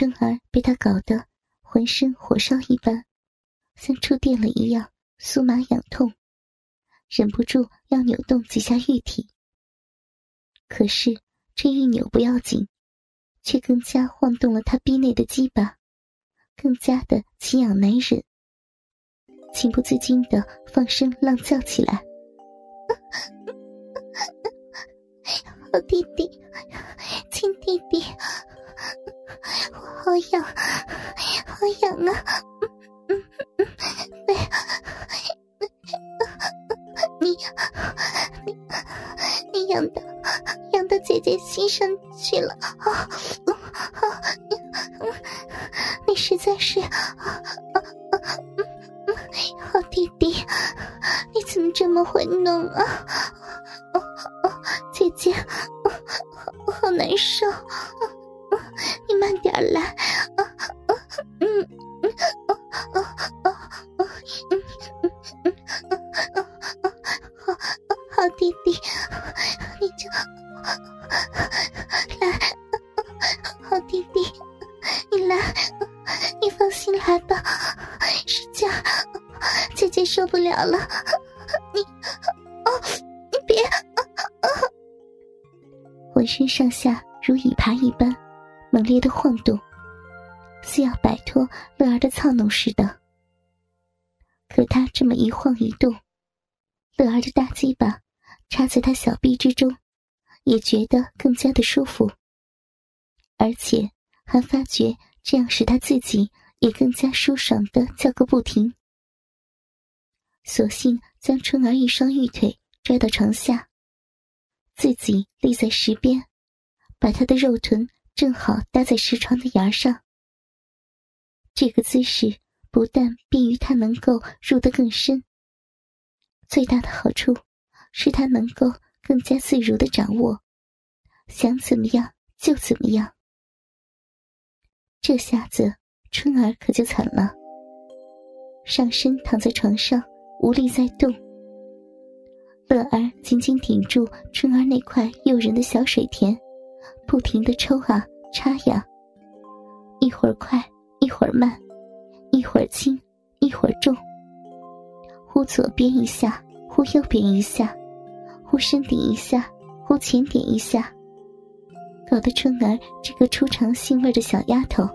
春儿被他搞得浑身火烧一般，像触电了一样，酥麻痒痛，忍不住要扭动几下玉体。可是这一扭不要紧，却更加晃动了他逼内的鸡巴，更加的奇痒难忍，情不自禁的放声浪叫起来：“ 好弟弟，亲弟弟！”好痒，好痒啊！对，你你你痒的痒到姐姐心上去了啊！你实在是好弟弟，你怎么这么会弄啊？姐姐，好难受。你慢点来，啊啊嗯嗯啊啊啊啊嗯嗯嗯好好弟弟，你就来，好弟弟，你来，你放心来吧，使劲，姐姐受不了了，你啊，你别啊啊，浑身上下如蚁爬一般。猛烈的晃动，似要摆脱乐儿的操弄似的。可他这么一晃一动，乐儿的大鸡巴插在他小臂之中，也觉得更加的舒服，而且还发觉这样使他自己也更加舒爽的叫个不停。索性将春儿一双玉腿拽到床下，自己立在石边，把他的肉臀。正好搭在石床的沿上，这个姿势不但便于他能够入得更深，最大的好处是他能够更加自如的掌握，想怎么样就怎么样。这下子春儿可就惨了，上身躺在床上无力再动，乐儿紧紧顶住春儿那块诱人的小水田。不停的抽啊插呀，一会儿快，一会儿慢，一会儿轻，一会儿重，忽左边一下，忽右边一下，忽深顶一下，忽浅点一下，搞得春儿这个出尝腥味的小丫头，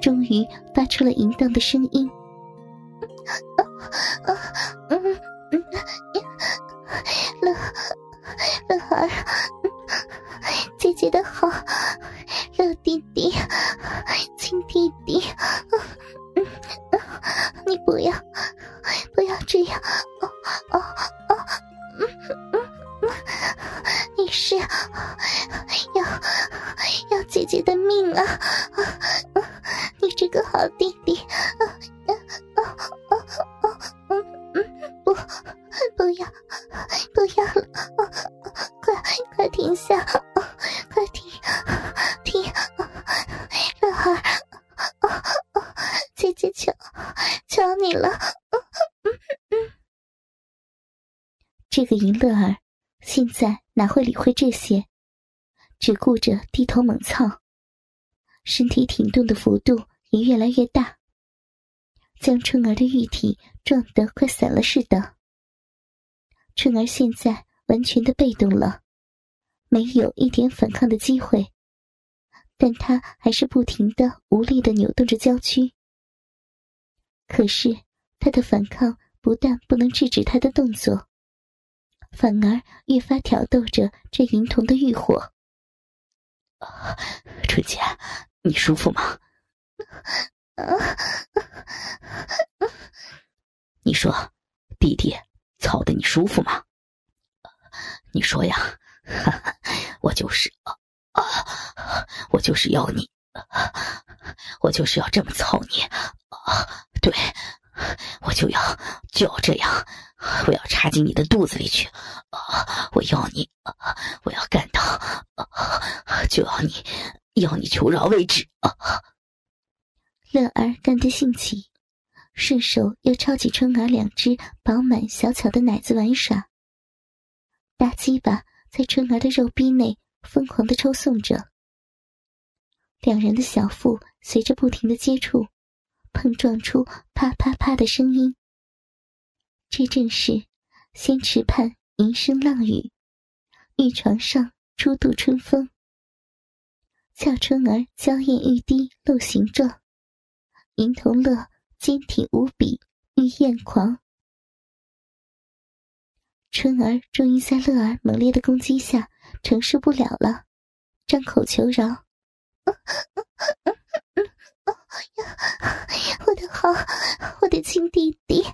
终于发出了淫荡的声音：“乐乐儿。”姐姐的好，乐弟弟，亲弟弟，嗯嗯你不要，不要这样，哦哦哦，嗯嗯你是要要姐姐的命啊！你这个好弟弟，这个银乐儿现在哪会理会这些，只顾着低头猛操，身体挺动的幅度也越来越大，将春儿的玉体撞得快散了似的。春儿现在完全的被动了，没有一点反抗的机会，但她还是不停的无力的扭动着娇躯。可是，他的反抗不但不能制止他的动作，反而越发挑逗着这银童的欲火。春姐，你舒服吗？你说，弟弟操的你舒服吗？你说呀，我就是啊，我就是要你。我就是要这么操你，对，我就要就要这样，我要插进你的肚子里去，啊！我要你，我要干到，就要你，要你求饶为止，啊！乐儿干得兴起，顺手又抄起春儿两只饱满小巧的奶子玩耍，大鸡巴在春儿的肉逼内疯狂的抽送着。两人的小腹随着不停的接触，碰撞出啪啪啪的声音。这正是仙池畔银声浪语，玉床上初度春风。俏春儿娇艳欲滴露形状，银童乐坚挺无比欲艳狂。春儿终于在乐儿猛烈的攻击下承受不了了，张口求饶。我的好，我的亲弟弟，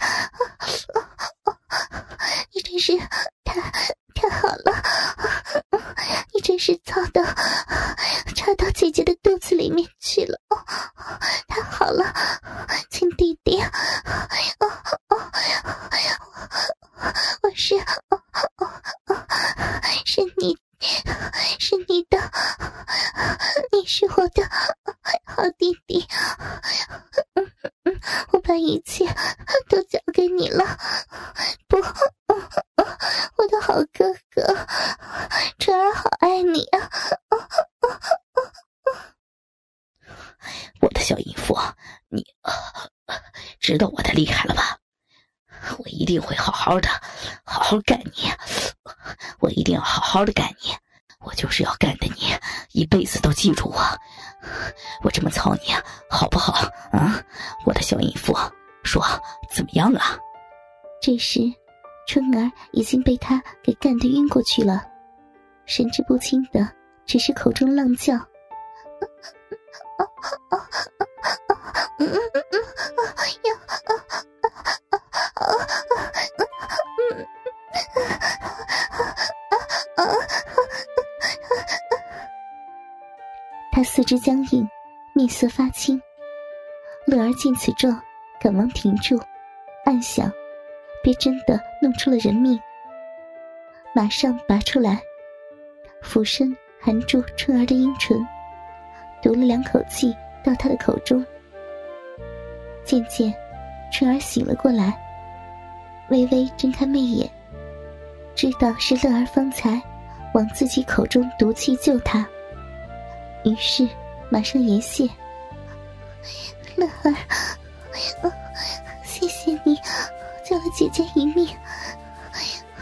你真是太太好了，你真是操到插到姐姐的肚子里面去了，太好了，亲弟弟，我是是你。是你的，你是我的好弟弟，我把一切都交给你了。不，我的好哥哥，春儿好爱你啊！我的小淫妇，你知道我的厉害了吧？我一定会好好的，好好干你。我一定要好好的干你。我就是要干的你一辈子都记住我。我这么操你好不好？啊，我的小淫妇，说怎么样啊？这时，春儿已经被他给干得晕过去了，神志不清的，只是口中浪叫。啊啊啊啊啊啊啊啊啊啊他四肢僵硬，面色发青。乐儿见此状，赶忙停住，暗想：别真的弄出了人命。马上拔出来，俯身含住春儿的阴唇，读了两口气到她的口中。渐渐，春儿醒了过来，微微睁开媚眼，知道是乐儿方才往自己口中毒气救她。于是，马上言谢。乐儿，谢谢你救了姐姐一命，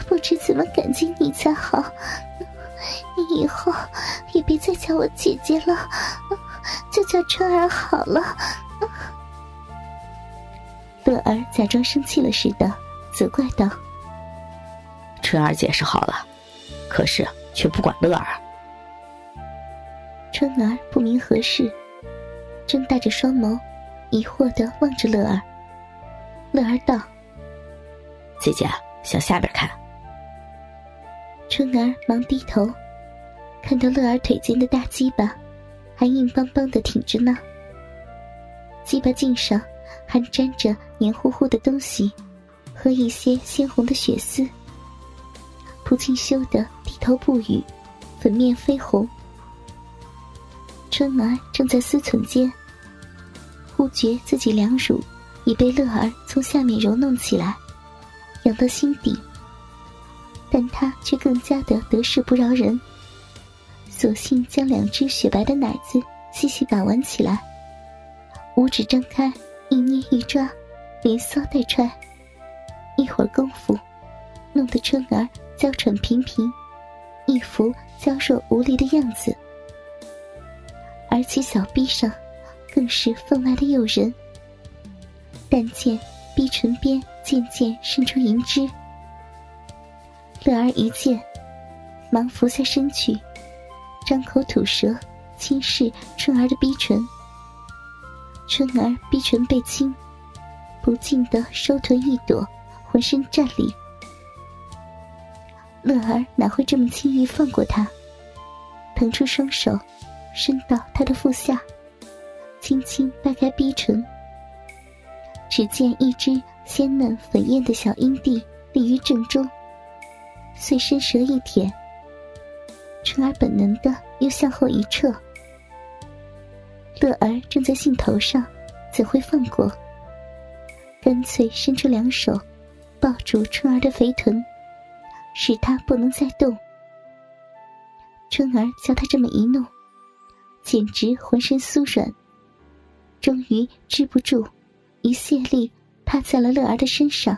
不知怎么感激你才好。你以后也别再叫我姐姐了，就叫春儿好了。乐儿假装生气了似的，责怪道：“春儿解释好了，可是却不管乐儿。”春儿不明何事，睁大着双眸，疑惑的望着乐儿。乐儿道：“姐姐，向下边看。”春儿忙低头，看到乐儿腿间的大鸡巴，还硬邦邦的挺着呢。鸡巴茎上还沾着黏糊糊的东西，和一些鲜红的血丝。蒲清修的低头不语，粉面绯红。春儿正在思忖间，忽觉自己两乳已被乐儿从下面揉弄起来，痒到心底。但他却更加的得势不饶人，索性将两只雪白的奶子细细把玩起来，五指张开，一捏一抓，连搔带踹。一会儿功夫，弄得春儿娇喘频频，一副娇弱无力的样子。而且小臂上，更是分外的诱人。但见逼唇边渐渐渗出银汁，乐儿一见，忙伏下身去，张口吐舌，轻视春儿的逼唇。春儿逼唇被亲，不禁的收臀一躲，浑身战栗。乐儿哪会这么轻易放过他？腾出双手。伸到他的腹下，轻轻掰开逼唇，只见一只鲜嫩粉艳的小阴蒂立于正中，遂伸舌一舔。春儿本能的又向后一撤，乐儿正在兴头上，怎会放过？干脆伸出两手，抱住春儿的肥臀，使她不能再动。春儿叫他这么一弄。简直浑身酥软。终于支不住，一泄力趴在了乐儿的身上。